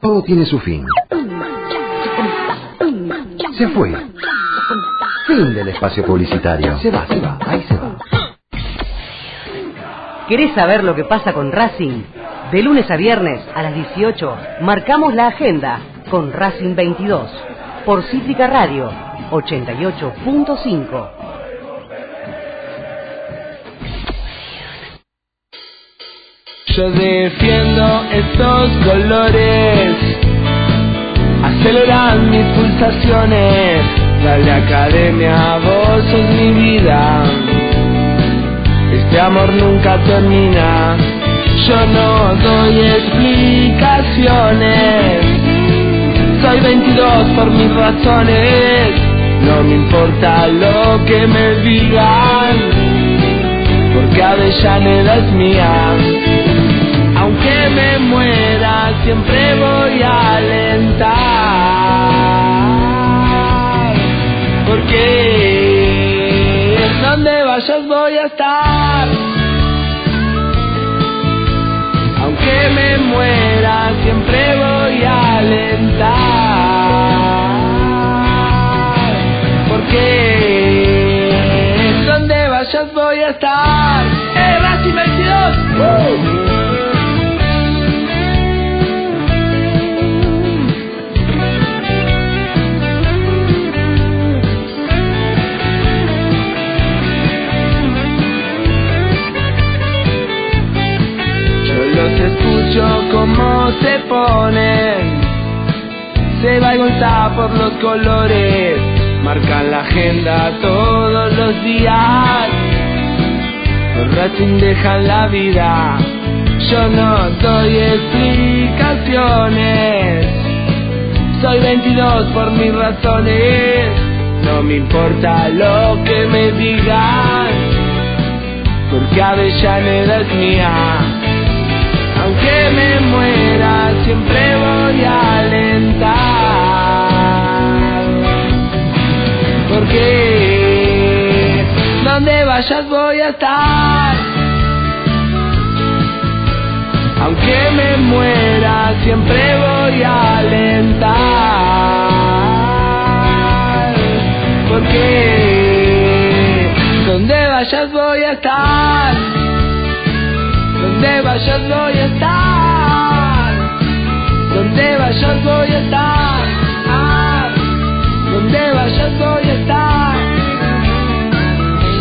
Todo tiene su fin. Se fue. Fin del espacio publicitario. Se va, se va, ahí se va. ¿Querés saber lo que pasa con Racing? De lunes a viernes a las 18 marcamos la agenda con Racing 22 por Cítrica Radio 88.5. Yo defiendo estos colores, aceleran mis pulsaciones. Dale academia, vos sos mi vida. Este amor nunca termina. Yo no doy explicaciones. Soy 22 por mis razones. No me importa lo que me digan, porque Avellaneda es mía. Siempre voy a alentar. Porque donde vayas voy a estar. Aunque me muera, siempre voy a alentar. Porque donde vayas voy a estar. Se ponen. Se va y por los colores. Marcan la agenda todos los días. Los Racing dejan la vida. Yo no doy explicaciones. Soy 22 por mis razones. No me importa lo que me digan. Porque Avellaneda es mía. Aunque me muera, siempre voy a alentar. Porque donde vayas voy a estar. Aunque me muera, siempre voy a alentar. Porque donde vayas voy a estar. Donde vayas voy a estar. Ah, donde vayas voy a estar.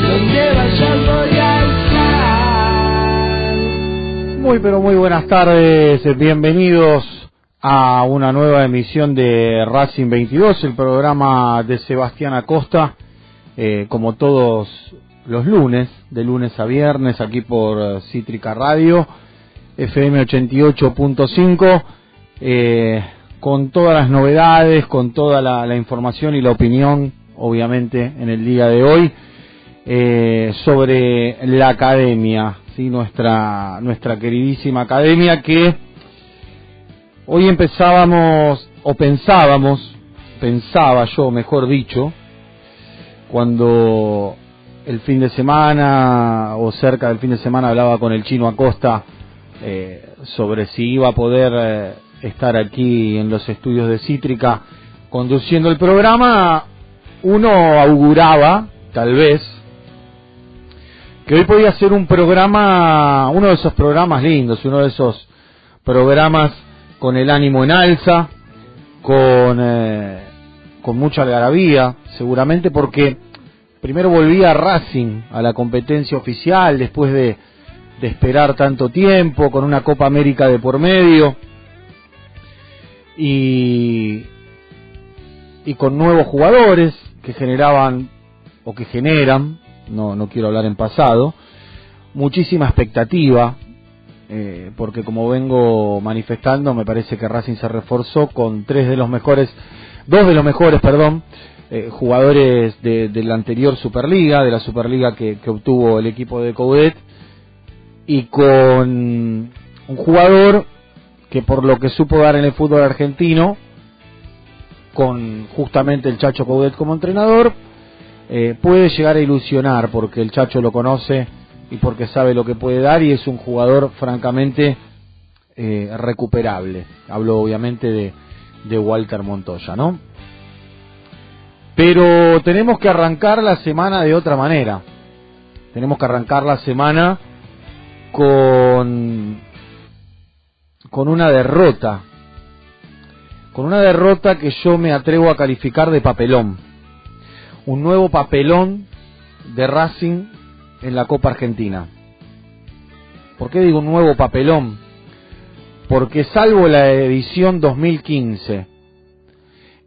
Donde vayas voy a estar. Muy pero muy buenas tardes, bienvenidos a una nueva emisión de Racing 22, el programa de Sebastián Acosta, eh, como todos los lunes, de lunes a viernes, aquí por Cítrica Radio, FM 88.5, eh, con todas las novedades, con toda la, información y la opinión, obviamente, en el día de hoy, eh, sobre la academia, ¿sí? nuestra, nuestra queridísima academia que hoy empezábamos, o pensábamos, pensaba yo, mejor dicho, cuando el fin de semana o cerca del fin de semana hablaba con el chino Acosta eh, sobre si iba a poder eh, estar aquí en los estudios de Cítrica conduciendo el programa, uno auguraba, tal vez, que hoy podía ser un programa, uno de esos programas lindos, uno de esos programas con el ánimo en alza, con, eh, con mucha algarabía, seguramente porque primero volvía Racing a la competencia oficial después de, de esperar tanto tiempo, con una Copa América de por medio y, y con nuevos jugadores que generaban o que generan, no, no quiero hablar en pasado, muchísima expectativa, eh, porque como vengo manifestando, me parece que Racing se reforzó con tres de los mejores, dos de los mejores, perdón, eh, jugadores de, de, la anterior Superliga, de la Superliga que, que obtuvo el equipo de Coudet, y con un jugador que por lo que supo dar en el fútbol argentino, con justamente el Chacho Coudet como entrenador, eh, puede llegar a ilusionar porque el Chacho lo conoce y porque sabe lo que puede dar y es un jugador francamente eh, recuperable. Hablo obviamente de, de Walter Montoya, ¿no? Pero tenemos que arrancar la semana de otra manera. Tenemos que arrancar la semana con con una derrota. Con una derrota que yo me atrevo a calificar de papelón. Un nuevo papelón de Racing en la Copa Argentina. ¿Por qué digo un nuevo papelón? Porque salvo la edición 2015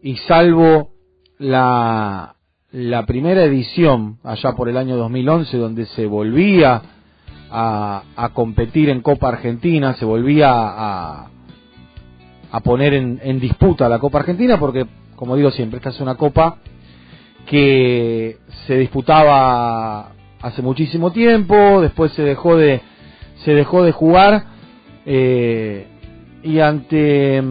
y salvo la, la primera edición, allá por el año 2011, donde se volvía a, a competir en Copa Argentina, se volvía a, a poner en, disputa la Copa Argentina, porque, como digo siempre, esta es una Copa que se disputaba hace muchísimo tiempo, después se dejó de se dejó de jugar eh, y ante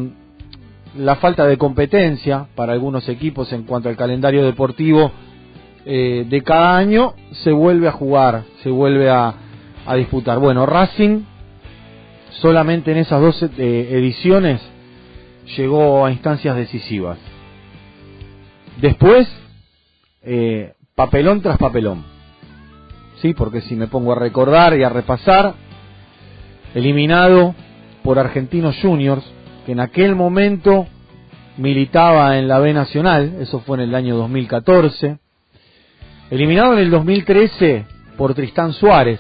la falta de competencia para algunos equipos en cuanto al calendario deportivo eh, de cada año se vuelve a jugar, se vuelve a, a disputar. Bueno, Racing solamente en esas dos eh, ediciones llegó a instancias decisivas. Después, eh, papelón tras papelón. Sí, porque si me pongo a recordar y a repasar, eliminado por Argentinos Juniors, que en aquel momento militaba en la B Nacional, eso fue en el año 2014, eliminado en el 2013 por Tristán Suárez,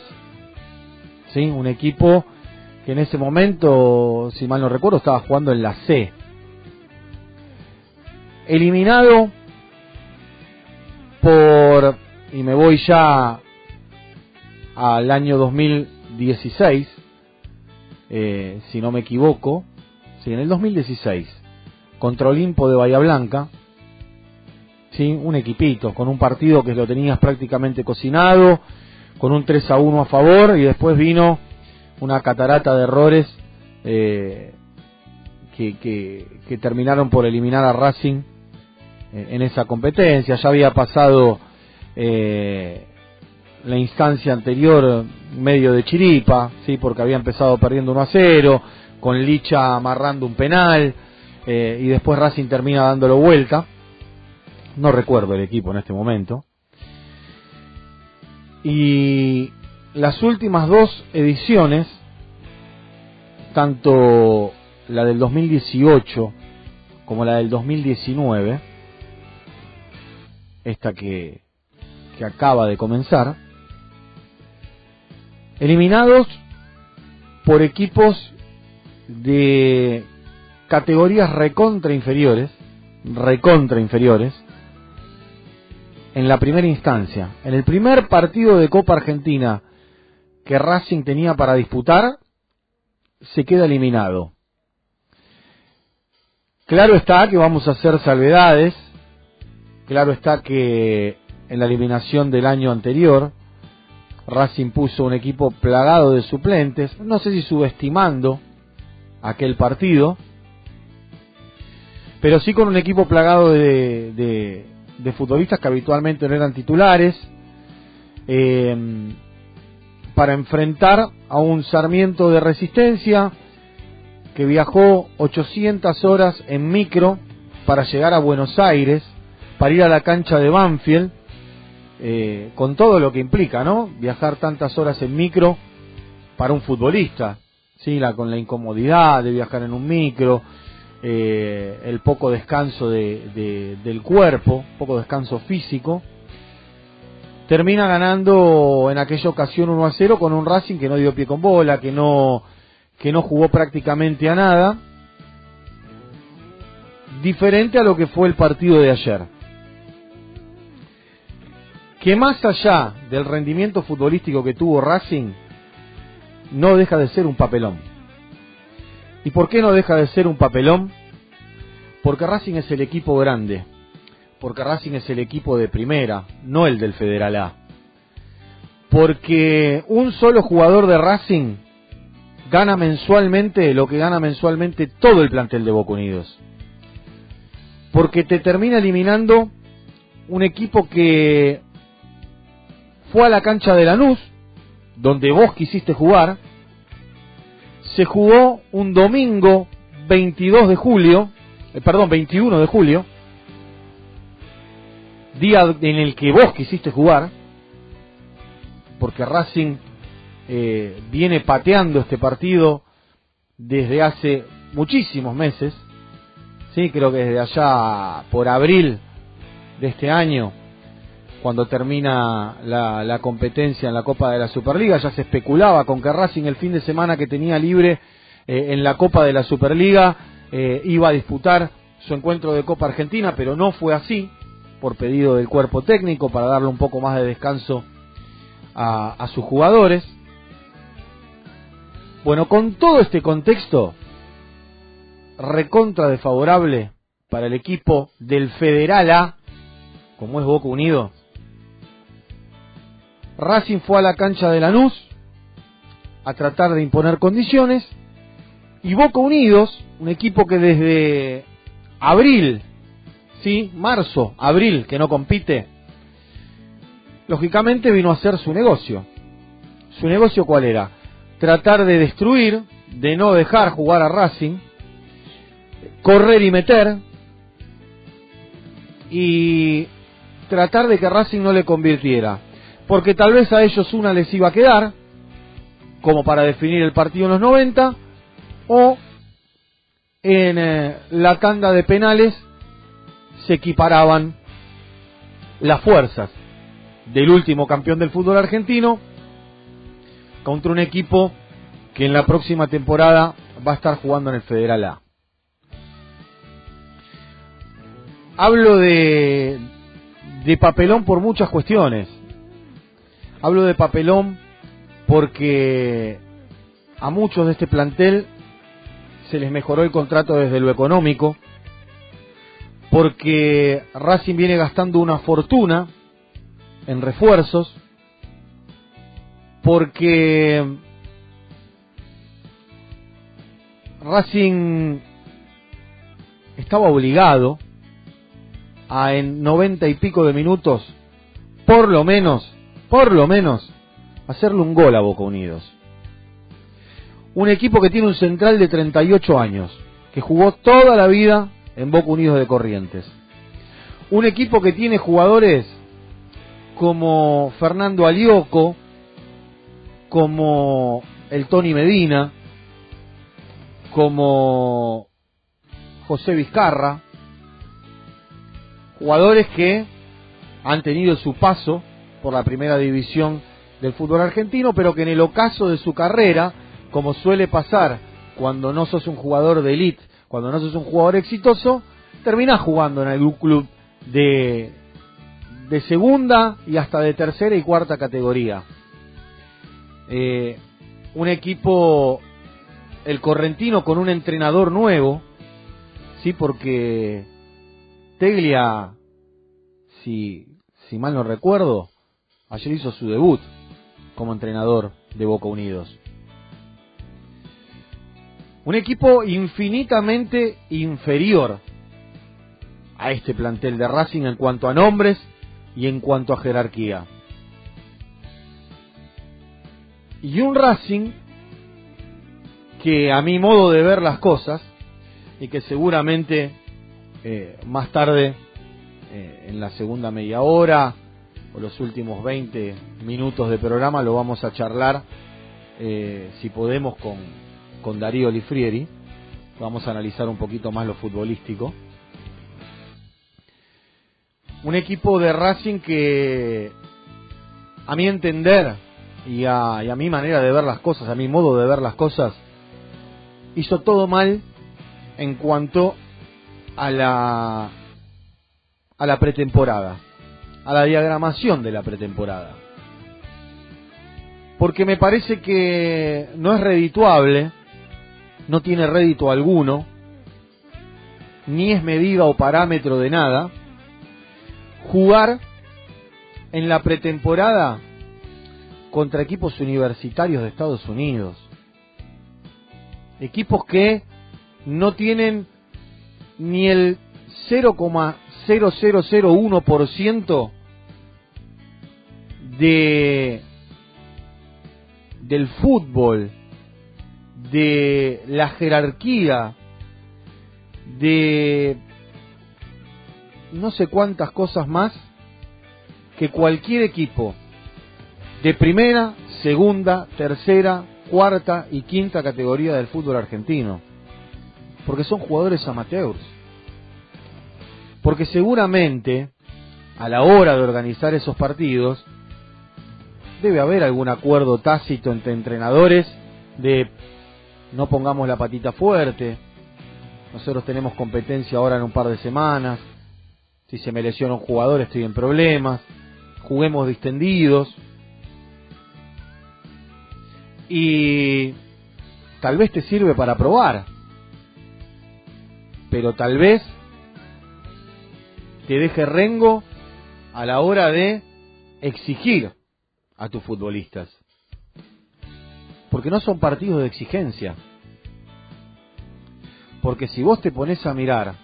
¿sí? un equipo que en ese momento, si mal no recuerdo, estaba jugando en la C. Eliminado por, y me voy ya al año 2016, eh, si no me equivoco, sí, en el 2016, contra Olimpo de Bahía Blanca, ¿sí? un equipito, con un partido que lo tenías prácticamente cocinado, con un 3 a 1 a favor, y después vino una catarata de errores eh, que, que, terminaron por eliminar a Racing en, en esa competencia. Ya había pasado eh, la instancia anterior medio de chiripa, sí, porque había empezado perdiendo 1 a 0, con Licha amarrando un penal, eh, y después Racing termina dándolo vuelta. No recuerdo el equipo en este momento. Y las últimas dos ediciones, tanto la del 2018 como la del 2019, esta que, que acaba de comenzar, eliminados por equipos de categorías recontra inferiores, recontra inferiores, en la primera instancia. En el primer partido de Copa Argentina que Racing tenía para disputar, se queda eliminado. Claro está que vamos a hacer salvedades, claro está que en la eliminación del año anterior, Racing puso un equipo plagado de suplentes, no sé si subestimando aquel partido, pero sí con un equipo plagado de, de, de futbolistas que habitualmente no eran titulares, eh, para enfrentar a un Sarmiento de resistencia que viajó 800 horas en micro para llegar a Buenos Aires, para ir a la cancha de Banfield, eh, con todo lo que implica, ¿no? Viajar tantas horas en micro para un futbolista, ¿sí? La, con la incomodidad de viajar en un micro, eh, el poco descanso de, de, del cuerpo, poco descanso físico. Termina ganando en aquella ocasión 1 a 0 con un Racing que no dio pie con bola, que no, que no jugó prácticamente a nada. Diferente a lo que fue el partido de ayer que más allá del rendimiento futbolístico que tuvo Racing, no deja de ser un papelón. ¿Y por qué no deja de ser un papelón? Porque Racing es el equipo grande, porque Racing es el equipo de primera, no el del Federal A. Porque un solo jugador de Racing gana mensualmente lo que gana mensualmente todo el plantel de Boca Unidos. Porque te termina eliminando un equipo que fue a la cancha de Lanús, donde vos quisiste jugar, se jugó un domingo 22 de julio, eh, perdón, 21 de julio, día en el que vos quisiste jugar, porque Racing eh, viene pateando este partido desde hace muchísimos meses, sí, creo que desde allá por abril de este año, cuando termina la, competencia en la Copa de la Superliga, ya se especulaba con que Racing el fin de semana que tenía libre eh, en la Copa de la Superliga eh, iba a disputar su encuentro de Copa Argentina, pero no fue así, por pedido del cuerpo técnico, para darle un poco más de descanso a, a sus jugadores. Bueno, con todo este contexto, recontra desfavorable para el equipo del Federal A, como es Boca Unido. Racing fue a la cancha de Lanús a tratar de imponer condiciones y Boca Unidos, un equipo que desde abril, sí, marzo, abril, que no compite, lógicamente vino a hacer su negocio. ¿Su negocio cuál era? Tratar de destruir, de no dejar jugar a Racing, correr y meter, y tratar de que Racing no le convirtiera. Porque tal vez a ellos una les iba a quedar, como para definir el partido en los 90, o en eh, la tanda de penales se equiparaban las fuerzas del último campeón del fútbol argentino contra un equipo que en la próxima temporada va a estar jugando en el Federal A. Hablo de, de papelón por muchas cuestiones. Hablo de papelón porque a muchos de este plantel se les mejoró el contrato desde lo económico, porque Racing viene gastando una fortuna en refuerzos, porque Racing estaba obligado a en noventa y pico de minutos, por lo menos, por lo menos, hacerle un gol a Boca Unidos un equipo que tiene un central de 38 años, que jugó toda la vida en Boca Unidos de Corrientes. Un equipo que tiene jugadores como Fernando Alioco, como el Tony Medina, como José Vizcarra, jugadores que han tenido su paso por la primera división del fútbol argentino, pero que en el ocaso de su carrera como suele pasar cuando no sos un jugador de elite, cuando no sos un jugador exitoso, terminás jugando en algún club de, de segunda y hasta de tercera y cuarta categoría. Eh, un equipo, el correntino, con un entrenador nuevo, sí, porque Teglia, si, si mal no recuerdo, ayer hizo su debut como entrenador de Boca Unidos. Un equipo infinitamente inferior a este plantel de Racing en cuanto a nombres y en cuanto a jerarquía. Y un Racing que a mi modo de ver las cosas, y que seguramente eh, más tarde, eh, en la segunda media hora, o los últimos 20 minutos de programa, lo vamos a charlar, eh, si podemos, con, con Darío Lifrieri. Vamos a analizar un poquito más lo futbolístico. Un equipo de Racing que, a mi entender y a, y a mi manera de ver las cosas, a mi modo de ver las cosas, hizo todo mal en cuanto a la a la pretemporada, a la diagramación de la pretemporada. Porque me parece que no es redituable no tiene rédito alguno, ni es medida o parámetro de nada, jugar en la pretemporada contra equipos universitarios de Estados Unidos. Equipos que no tienen ni el 0,0001% de del fútbol de la jerarquía, de no sé cuántas cosas más que cualquier equipo de primera, segunda, tercera, cuarta y quinta categoría del fútbol argentino. Porque son jugadores amateurs. Porque seguramente, a la hora de organizar esos partidos, debe haber algún acuerdo tácito entre entrenadores de no pongamos la patita fuerte, nosotros tenemos competencia ahora en un par de semanas, si se me lesiona un jugador estoy en problemas, juguemos distendidos, y tal vez te sirve para probar, pero tal vez te deje rengo a la hora de exigir a tus futbolistas. Porque no son partidos de exigencia. Porque si vos te pones a mirar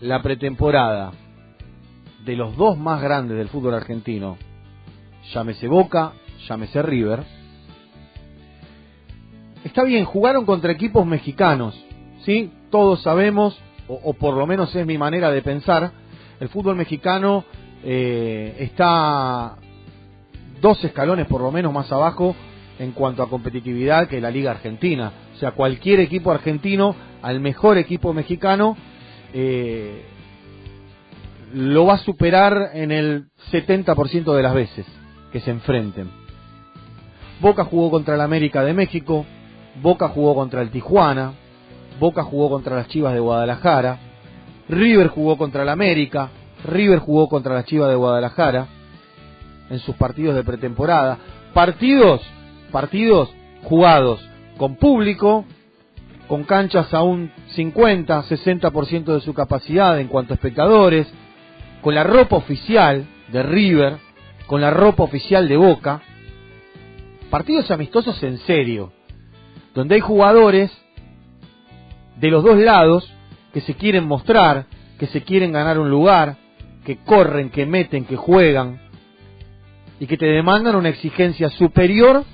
la pretemporada de los dos más grandes del fútbol argentino, llámese Boca, llámese River, está bien, jugaron contra equipos mexicanos, ¿sí? Todos sabemos, o, por lo menos es mi manera de pensar, el fútbol mexicano eh, está dos escalones por lo menos más abajo en cuanto a competitividad que la Liga Argentina. O sea, cualquier equipo argentino al mejor equipo mexicano eh, lo va a superar en el 70% de las veces que se enfrenten. Boca jugó contra el América de México, Boca jugó contra el Tijuana, Boca jugó contra las Chivas de Guadalajara, River jugó contra el América, River jugó contra las Chivas de Guadalajara en sus partidos de pretemporada. Partidos, partidos jugados con público, con canchas a un 50, 60% de su capacidad en cuanto a espectadores, con la ropa oficial de River, con la ropa oficial de Boca. Partidos amistosos en serio, donde hay jugadores de los dos lados que se quieren mostrar, que se quieren ganar un lugar, que corren, que meten, que juegan y que te demandan una exigencia superior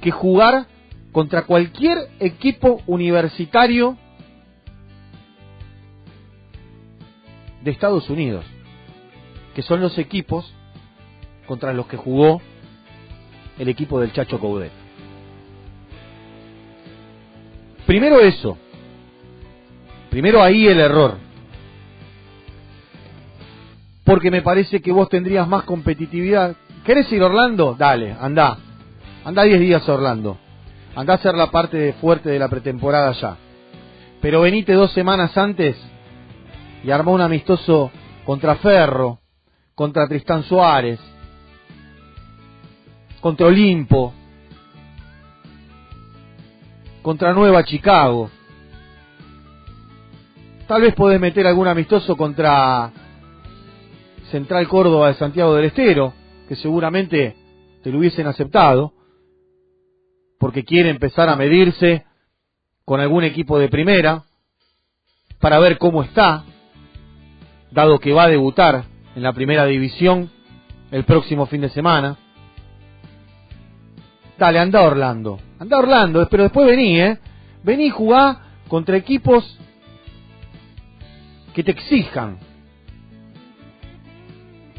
que jugar contra cualquier equipo universitario de Estados Unidos, que son los equipos contra los que jugó el equipo del Chacho Coudet. Primero eso, primero ahí el error, porque me parece que vos tendrías más competitividad. ¿Querés ir a Orlando? Dale, anda. Anda 10 días a Orlando. Anda a hacer la parte fuerte de la pretemporada ya. Pero venite dos semanas antes y armó un amistoso contra Ferro, contra Tristán Suárez, contra Olimpo, contra Nueva Chicago. Tal vez podés meter algún amistoso contra Central Córdoba de Santiago del Estero, que seguramente te lo hubiesen aceptado, porque quiere empezar a medirse con algún equipo de primera, para ver cómo está, dado que va a debutar en la primera división el próximo fin de semana. Dale, anda Orlando, anda Orlando, pero después vení, ¿eh? Vení jugá contra equipos que te exijan,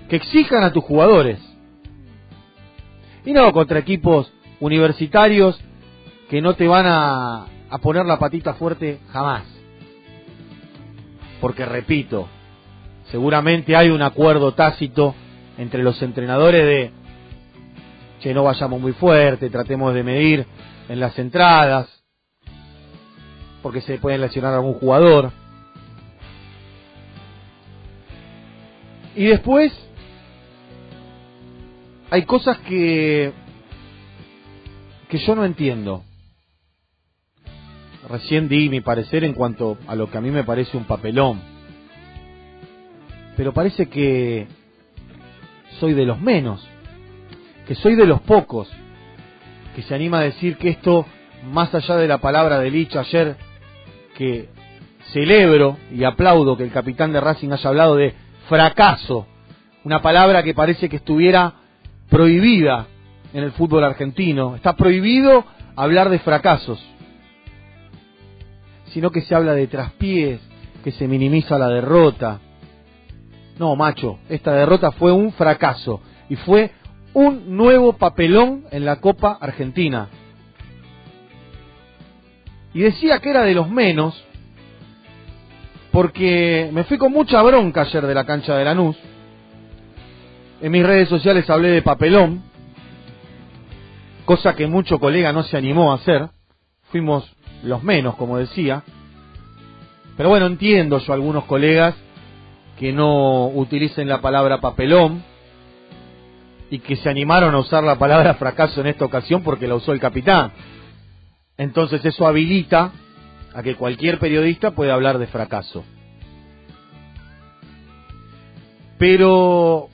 que exijan a tus jugadores. Y no contra equipos universitarios que no te van a, a poner la patita fuerte jamás. Porque repito, seguramente hay un acuerdo tácito entre los entrenadores de, que no vayamos muy fuerte, tratemos de medir en las entradas, porque se puede lesionar algún jugador. Y después hay cosas que que yo no entiendo. Recién di mi parecer en cuanto a lo que a mí me parece un papelón. Pero parece que soy de los menos, que soy de los pocos, que se anima a decir que esto, más allá de la palabra de Lich ayer, que celebro y aplaudo que el capitán de Racing haya hablado de fracaso, una palabra que parece que estuviera prohibida en el fútbol argentino. Está prohibido hablar de fracasos, sino que se habla de traspiés, que se minimiza la derrota. No, macho, esta derrota fue un fracaso y fue un nuevo papelón en la Copa Argentina. Y decía que era de los menos, porque me fui con mucha bronca ayer de la cancha de Lanús. En mis redes sociales hablé de papelón, cosa que mucho colega no se animó a hacer. Fuimos los menos, como decía. Pero bueno, entiendo yo a algunos colegas que no utilicen la palabra papelón y que se animaron a usar la palabra fracaso en esta ocasión porque la usó el capitán. Entonces eso habilita a que cualquier periodista pueda hablar de fracaso. Pero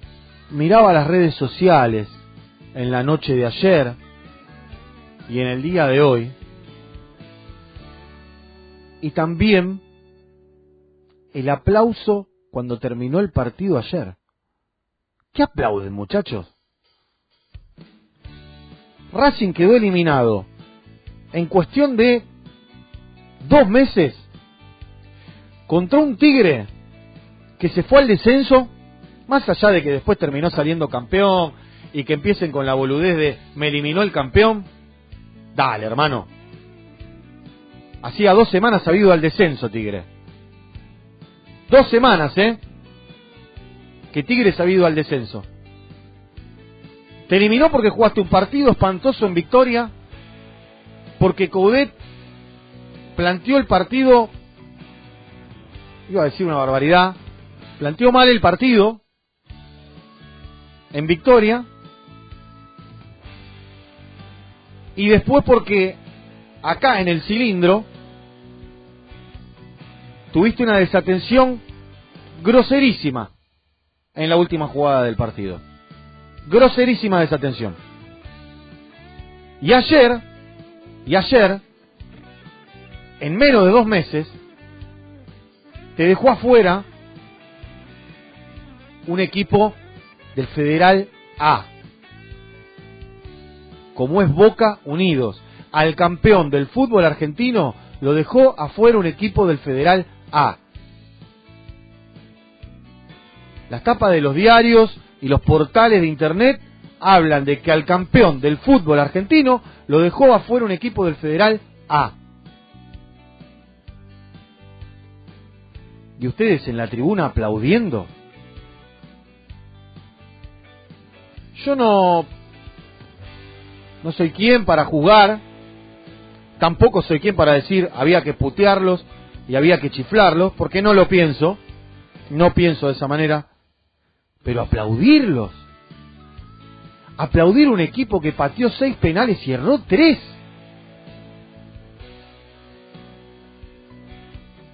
miraba las redes sociales en la noche de ayer y en el día de hoy y también el aplauso cuando terminó el partido ayer. ¿Qué aplauden, muchachos? Racing quedó eliminado en cuestión de dos meses contra un Tigre que se fue al descenso, más allá de que después terminó saliendo campeón y que empiecen con la boludez de me eliminó el campeón. Dale, hermano. Hacía dos semanas ha ido al descenso, Tigre. Dos semanas, ¿eh? Que Tigre ha ido al descenso. Te eliminó porque jugaste un partido espantoso en victoria, porque Coudet planteó el partido, iba a decir una barbaridad, planteó mal el partido en victoria, y después porque acá en el cilindro tuviste una desatención groserísima en la última jugada del partido. Groserísima desatención. Y ayer, y ayer, en menos de dos meses, te dejó afuera un equipo del Federal A, como es Boca Unidos. Al campeón del fútbol argentino lo dejó afuera un equipo del Federal A. Las tapas de los diarios y los portales de internet hablan de que al campeón del fútbol argentino lo dejó afuera un equipo del Federal A. Y ustedes en la tribuna aplaudiendo. Yo no no soy quien para jugar, tampoco soy quien para decir había que putearlos y había que chiflarlos, porque no lo pienso, no pienso de esa manera, pero aplaudirlos. Aplaudir un equipo que pateó seis penales y erró tres.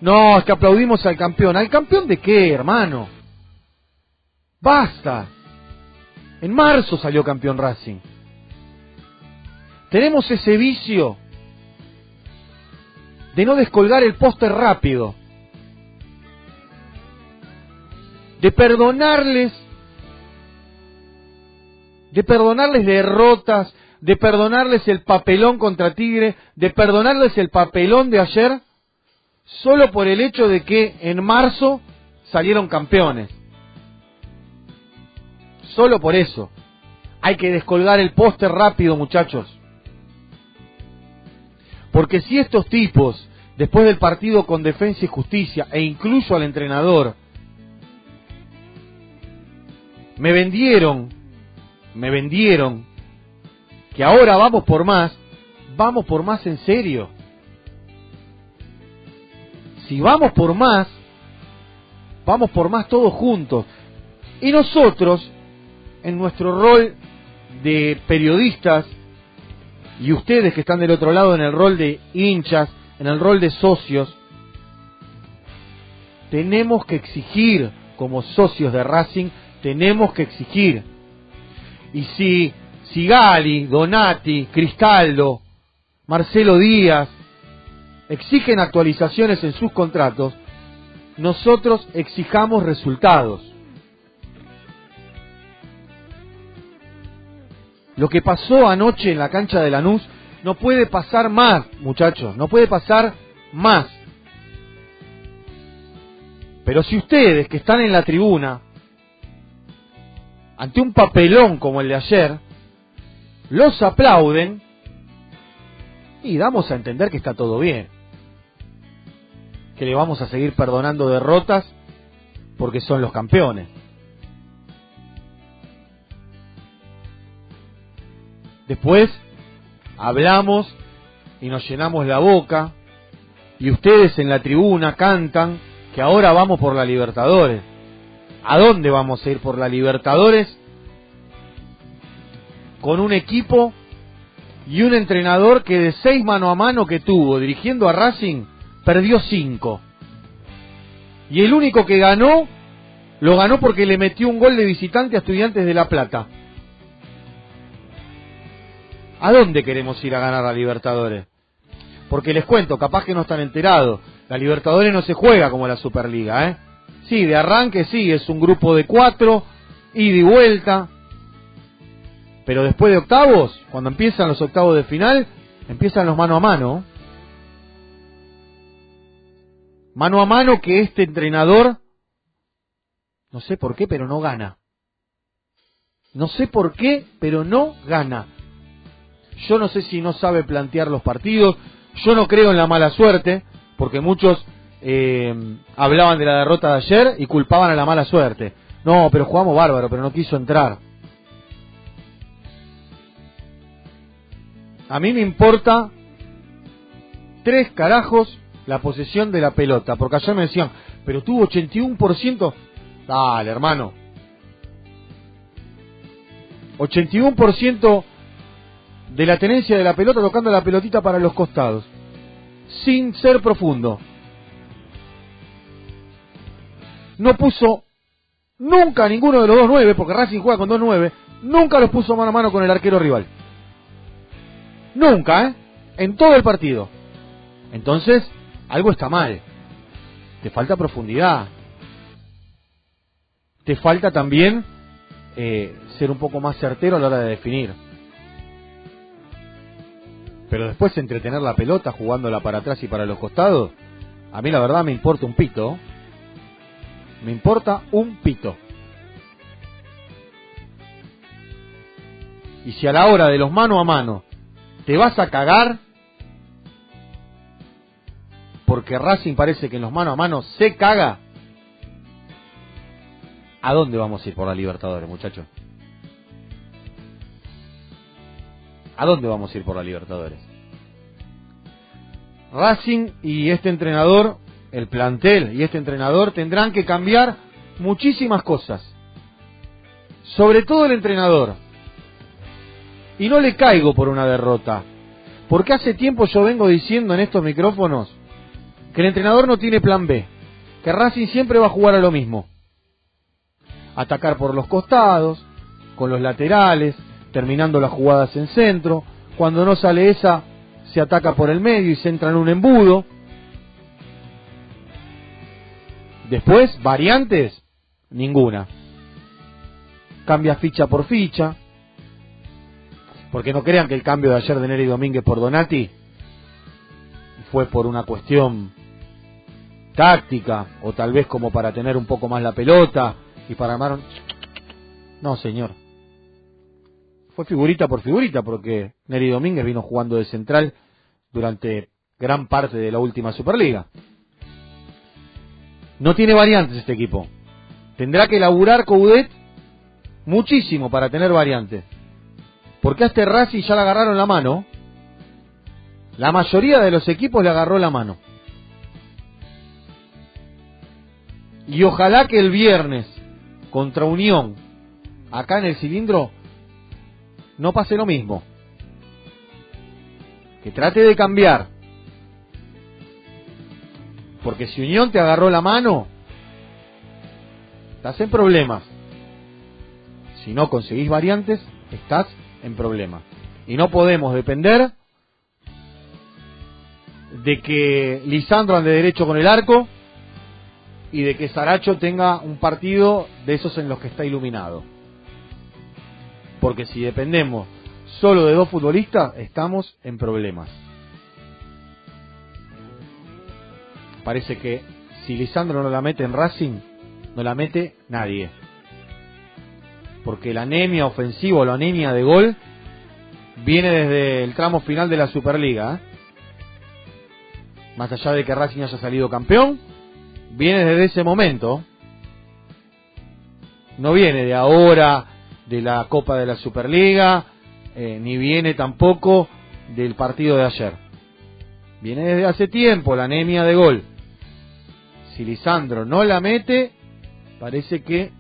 No, es que aplaudimos al campeón. ¿Al campeón de qué, hermano? Basta. En marzo salió campeón Racing. Tenemos ese vicio de no descolgar el póster rápido, de perdonarles, de perdonarles derrotas, de perdonarles el papelón contra Tigre, de perdonarles el papelón de ayer, solo por el hecho de que en marzo salieron campeones. Solo por eso. Hay que descolgar el póster rápido, muchachos. Porque si estos tipos, después del partido con Defensa y Justicia, e incluso al entrenador, me vendieron, me vendieron, que ahora vamos por más, vamos por más en serio. Si vamos por más, vamos por más todos juntos. Y nosotros, en nuestro rol de periodistas, y ustedes que están del otro lado en el rol de hinchas, en el rol de socios, tenemos que exigir, como socios de Racing, tenemos que exigir. Y si Sigali, Donati, Cristaldo, Marcelo Díaz exigen actualizaciones en sus contratos, nosotros exijamos resultados. Lo que pasó anoche en la cancha de Lanús No puede pasar más, muchachos, no puede pasar más. Pero si ustedes que están en la tribuna, ante un papelón como el de ayer, los aplauden y damos a entender que está todo bien. Que le vamos a seguir perdonando derrotas porque son los campeones. Después hablamos y nos llenamos la boca y ustedes en la tribuna cantan que ahora vamos por la Libertadores. ¿A dónde vamos a ir por la Libertadores? Con un equipo y un entrenador que de seis mano a mano que tuvo dirigiendo a Racing, perdió cinco. Y el único que ganó, lo ganó porque le metió un gol de visitante a Estudiantes de La Plata. ¿A dónde queremos ir a ganar a Libertadores? Porque les cuento, capaz que no están enterados, la Libertadores no se juega como la Superliga, ¿eh? Sí, de arranque sí, es un grupo de cuatro, ida y vuelta. Pero después de octavos, cuando empiezan los octavos de final, empiezan los mano a mano. Mano a mano que este entrenador, no sé por qué, pero no gana. No sé por qué, pero no gana. Yo no sé si no sabe plantear los partidos. Yo no creo en la mala suerte, porque muchos eh, hablaban de la derrota de ayer y culpaban a la mala suerte. No, pero jugamos bárbaro, pero no quiso entrar. A mí me importa tres carajos la posesión de la pelota, porque ayer me decían, pero tuvo 81%. Dale, hermano. 81% de la tenencia de la pelota tocando la pelotita para los costados, sin ser profundo. No puso nunca ninguno de los dos nueve, porque Racing juega con dos nueve, nunca los puso mano a mano con el arquero rival. Nunca, ¿eh? En todo el partido. Entonces, algo está mal. Te falta profundidad. Te falta también eh, ser un poco más certero a la hora de definir. Pero después entretener la pelota jugándola para atrás y para los costados, a mí la verdad me importa un pito. Me importa un pito. Y si a la hora de los mano a mano te vas a cagar, porque Racing parece que en los mano a mano se caga, ¿a dónde vamos a ir por la Libertadores, muchachos? ¿A dónde vamos a ir por la Libertadores? Racing y este entrenador, el plantel y este entrenador tendrán que cambiar muchísimas cosas. Sobre todo el entrenador. Y no le caigo por una derrota. Porque hace tiempo yo vengo diciendo en estos micrófonos que el entrenador no tiene plan B. Que Racing siempre va a jugar a lo mismo. Atacar por los costados, con los laterales, terminando las jugadas en centro. Cuando no sale esa, se ataca por el medio y se entra en un embudo. Después, variantes, ninguna. Cambia ficha por ficha. Porque no crean que el cambio de ayer de Neri Domínguez por Donati fue por una cuestión táctica o tal vez como para tener un poco más la pelota y para armar un... No, señor fue figurita por figurita, porque Neri Domínguez vino jugando de central durante gran parte de la última Superliga. No tiene variantes este equipo. Tendrá que laburar Coudet muchísimo para tener variantes. Porque a este Racing ya le agarraron la mano. La mayoría de los equipos le agarró la mano. Y ojalá que el viernes contra Unión, acá en el cilindro, no pase lo mismo. Que trate de cambiar. Porque si Unión te agarró la mano, estás en problemas. Si no conseguís variantes, estás en problemas. Y no podemos depender de que Lisandro ande derecho con el arco y de que Saracho tenga un partido de esos en los que está iluminado porque si dependemos solo de dos futbolistas, estamos en problemas. Parece que si Lisandro no la mete en Racing, no la mete nadie. Porque la anemia ofensiva la anemia de gol viene desde el tramo final de la Superliga. ¿eh? Más allá de que Racing haya salido campeón, viene desde ese momento. No viene de ahora, de la Copa de la Superliga, eh, ni viene tampoco del partido de ayer. Viene desde hace tiempo la anemia de gol. Si Lisandro no la mete, parece que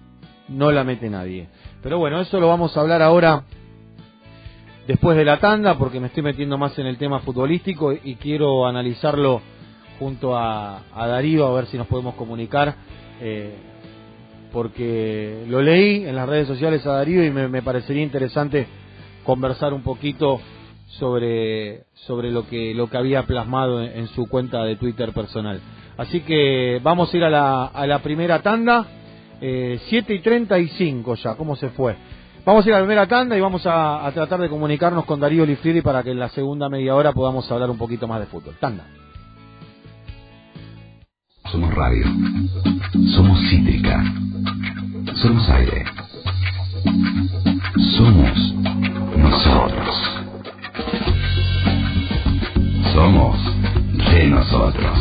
no la mete nadie. Pero bueno, eso lo vamos a hablar ahora después de la tanda, porque me estoy metiendo más en el tema futbolístico y quiero analizarlo junto a, Darío, a ver si nos podemos comunicar, eh, porque lo leí en las redes sociales a Darío y me, parecería interesante conversar un poquito sobre, sobre lo, que, lo que había plasmado en, su cuenta de Twitter personal. Así que vamos a ir a la, a la primera tanda, eh, 7 y 35 ya, ¿cómo se fue? Vamos a ir a la primera tanda y vamos a, tratar de comunicarnos con Darío Lifridi para que en la segunda media hora podamos hablar un poquito más de fútbol. Tanda. Somos radio. Somos cítrica. Somos aire. Somos nosotros. Somos de nosotros.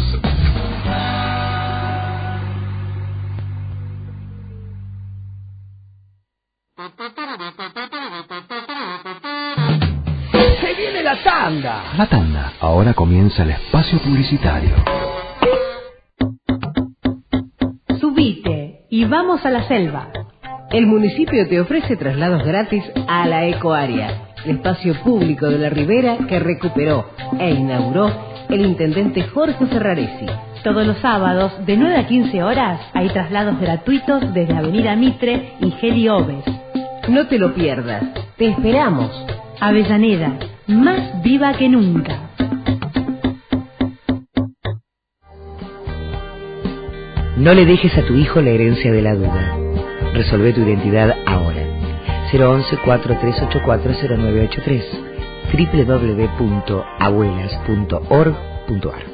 Se viene la tanda. La tanda. Ahora comienza el espacio publicitario. Y vamos a la selva. El municipio te ofrece traslados gratis a la Ecoárea, el espacio público de la Ribera que recuperó e inauguró el intendente Jorge Ferraresi. Todos los sábados, de 9 a 15 horas, hay traslados gratuitos desde Avenida Mitre y Geli Oves. No te lo pierdas. Te esperamos. Avellaneda, más viva que nunca. No le dejes a tu hijo la herencia de la duda. Resolve tu identidad ahora. 011-4384-0983 www.abuelas.org.ar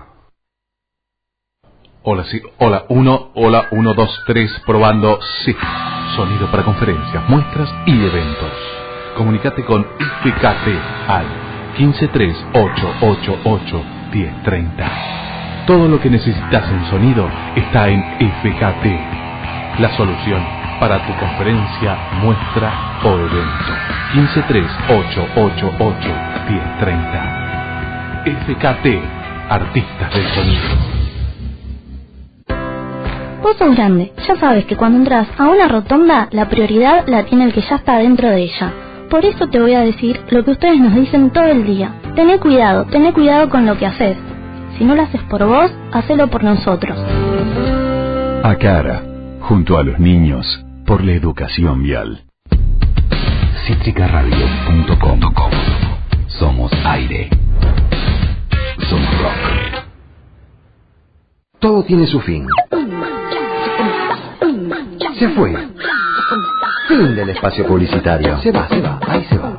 Hola, sí, hola, uno, hola, uno, dos, tres, probando, sí. Sonido para conferencias, muestras y eventos. Comunicate con IFKT al 1538881030. Todo lo que necesitas en sonido está en FKT. La solución para tu conferencia, muestra o evento. 1538881030. FKT, artistas del sonido. Vos sos grande, ya sabes que cuando entras a una rotonda, la prioridad la tiene el que ya está dentro de ella. Por eso te voy a decir lo que ustedes nos dicen todo el día. Tené cuidado, tené cuidado con lo que haces. Si no lo haces por vos, hacelo por nosotros. A cara, junto a los niños, por la educación vial. Citricaradio.com Somos aire. Somos rock. Todo tiene su fin. Se fue. Fin del espacio publicitario. Se va, se va, ahí se va.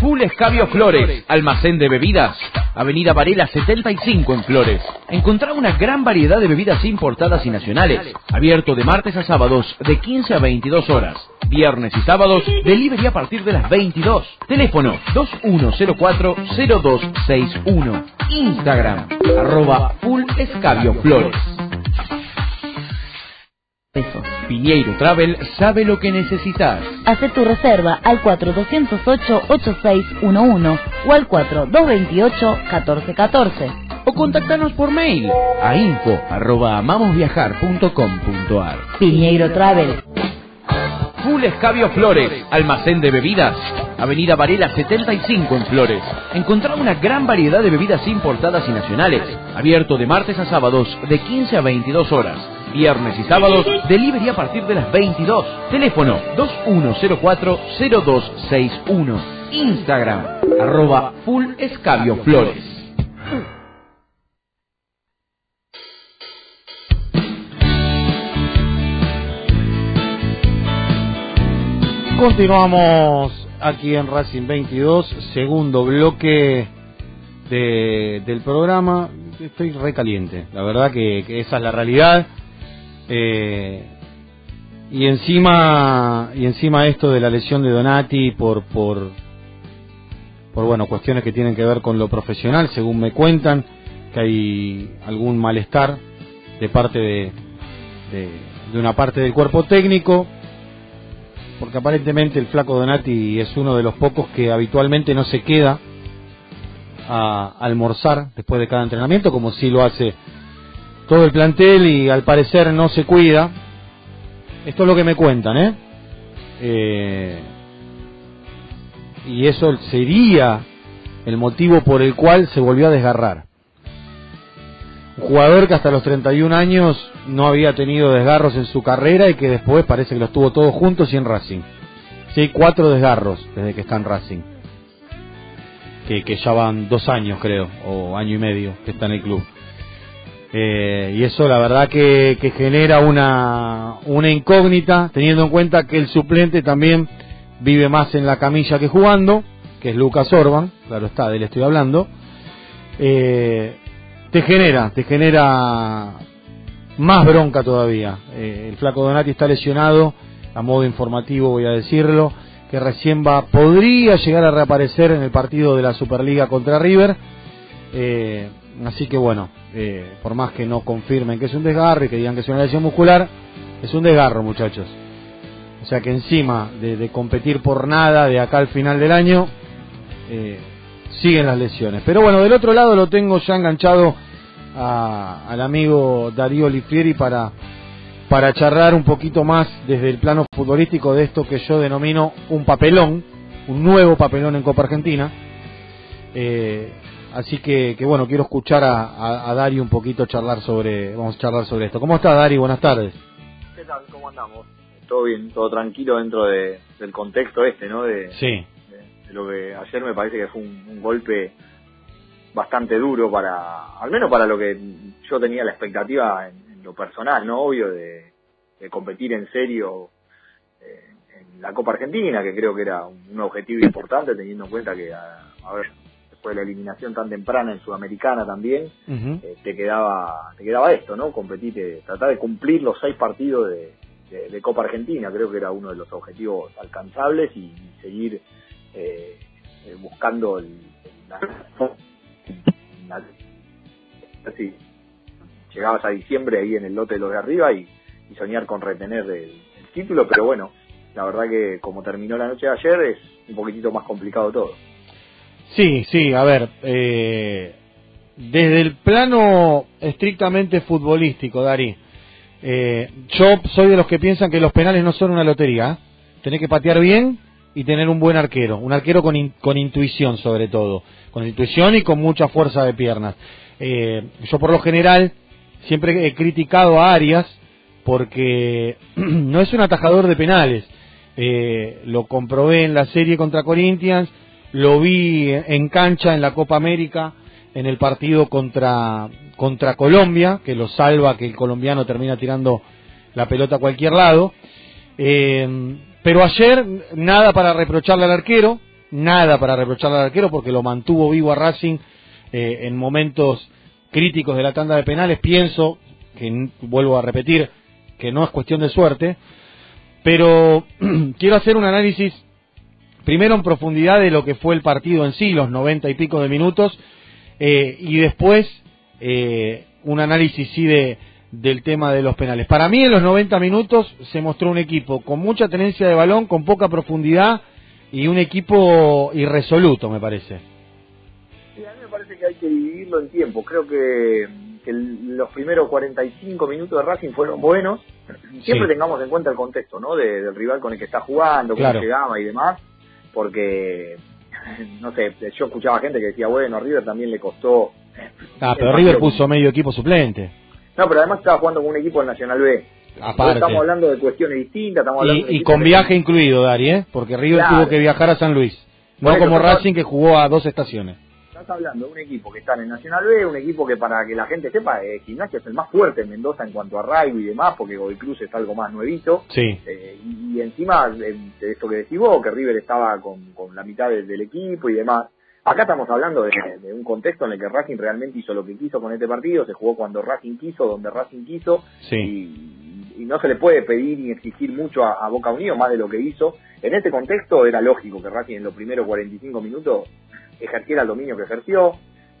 Full Escabio Flores, almacén de bebidas. Avenida Varela 75 en Flores. Encontrá una gran variedad de bebidas importadas y nacionales. Abierto de martes a sábados de 15 a 22 horas. Viernes y sábados, delivery a partir de las 22. Teléfono 2104-0261. Instagram, arroba Full Escabio Flores. Piñeiro Travel sabe lo que necesitas. Hace tu reserva al 4208-8611 o al 4228-1414. O contactanos por mail a info arroba amamosviajar.com.ar. Piñeiro Travel. Full Escabio Flores, almacén de bebidas. Avenida Varela 75 en Flores. Encontrá una gran variedad de bebidas importadas y nacionales. Abierto de martes a sábados de 15 a 22 horas. Viernes y sábados, delivery a partir de las 22. Teléfono 2104-0261. Instagram, arroba Full Escabio Flores. Continuamos aquí en Racing 22, segundo bloque de, del programa. Estoy recaliente, la verdad que esa es la realidad. Eh, y encima y encima esto de la lesión de Donati por por por bueno cuestiones que tienen que ver con lo profesional, según me cuentan que hay algún malestar de parte de, de, de una parte del cuerpo técnico porque aparentemente el flaco Donati es uno de los pocos que habitualmente no se queda a almorzar después de cada entrenamiento, como si lo hace todo el plantel y al parecer no se cuida. Esto es lo que me cuentan, ¿eh? eh y eso sería el motivo por el cual se volvió a desgarrar. Un jugador que hasta los 31 años no había tenido desgarros en su carrera y que después parece que los tuvo todos juntos y en Racing. Sí, cuatro desgarros desde que está en Racing. Que, que ya van dos años, creo, o año y medio que está en el club. Eh, y eso la verdad que, que genera una, una incógnita, teniendo en cuenta que el suplente también vive más en la camilla que jugando, que es Lucas Orban, claro está, de él estoy hablando. Eh, te genera, te genera más bronca todavía. Eh, el flaco Donati está lesionado, a modo informativo voy a decirlo, que recién va, podría llegar a reaparecer en el partido de la Superliga contra River. Eh, así que bueno, eh, por más que no confirmen que es un desgarro y que digan que es una lesión muscular, es un desgarro muchachos. O sea que encima de, competir por nada de acá al final del año, eh, siguen las lesiones. Pero bueno, del otro lado lo tengo ya enganchado a, al amigo Darío Lifieri para, para charlar un poquito más desde el plano futbolístico de esto que yo denomino un papelón, un nuevo papelón en Copa Argentina. Eh, así que, que, bueno, quiero escuchar a, a, a, Darío un poquito charlar sobre, vamos a charlar sobre esto. ¿Cómo está Darío? Buenas tardes. ¿Qué tal? ¿Cómo andamos? Todo bien, todo tranquilo dentro de, del contexto este, ¿no? De, sí lo que ayer me parece que fue un, un, golpe bastante duro para, al menos para lo que yo tenía la expectativa en, en lo personal, ¿no? Obvio, de, de competir en serio eh, en la Copa Argentina, que creo que era un, un objetivo importante teniendo en cuenta que, a, a, ver, después de la eliminación tan temprana en Sudamericana también, uh -huh. eh, te quedaba te quedaba esto, ¿no? Competir, tratar de cumplir los seis partidos de, de, de Copa Argentina, creo que era uno de los objetivos alcanzables y, y seguir eh, eh, buscando el, la, la, así, llegabas a diciembre ahí en el lote de los de arriba y, y soñar con retener el, el, título, pero bueno, la verdad que como terminó la noche de ayer es un poquitito más complicado todo. Sí, sí, a ver, eh, desde el plano estrictamente futbolístico, Dari, eh, yo soy de los que piensan que los penales no son una lotería, ¿eh? tenés que patear bien y tener un buen arquero, un arquero con, con intuición sobre todo, con intuición y con mucha fuerza de piernas. Eh, yo por lo general siempre he criticado a Arias porque no es un atajador de penales, eh, lo comprobé en la serie contra Corinthians, lo vi en cancha en la Copa América, en el partido contra, contra Colombia, que lo salva, que el colombiano termina tirando la pelota a cualquier lado. Eh, pero ayer nada para reprocharle al arquero, nada para reprocharle al arquero porque lo mantuvo vivo a Racing eh, en momentos críticos de la tanda de penales. Pienso, que vuelvo a repetir, que no es cuestión de suerte, pero quiero hacer un análisis primero en profundidad de lo que fue el partido en sí, los noventa y pico de minutos, eh, y después eh, un análisis sí de del tema de los penales. Para mí en los 90 minutos se mostró un equipo con mucha tenencia de balón, con poca profundidad y un equipo irresoluto, me parece. Sí, a mí me parece que hay que dividirlo en tiempo. Creo que que los primeros 45 minutos de Racing fueron buenos. Siempre tengamos en cuenta el contexto, ¿no? del rival con el que está jugando, cómo llegaba y demás, porque, no sé, yo escuchaba gente que decía, bueno, a River también le costó... Ah, pero River puso medio equipo suplente. No, pero además estaba jugando con un equipo del Nacional B. Aparte. Estamos hablando de cuestiones distintas. Estamos hablando y, con viaje incluido, Dari, ¿eh? Porque River tuvo que viajar a San Luis. No como Racing que jugó a dos estaciones. Estás hablando de un equipo que está en el Nacional B, un equipo que para que la gente sepa, eh, Gimnasia es el más fuerte en Mendoza en cuanto a arraigo y demás, porque Godoy Cruz es algo más nuevito. Sí. Eh, y, encima de, esto que decís vos, que River estaba con, con la mitad del equipo y demás. Acá estamos hablando de, un contexto en el que Racing realmente hizo lo que quiso con este partido, se jugó cuando Racing quiso, donde Racing quiso, y, no se le puede pedir ni exigir mucho a, Boca Unido más de lo que hizo. En este contexto era lógico que Racing en los primeros 45 minutos ejerciera el dominio que ejerció.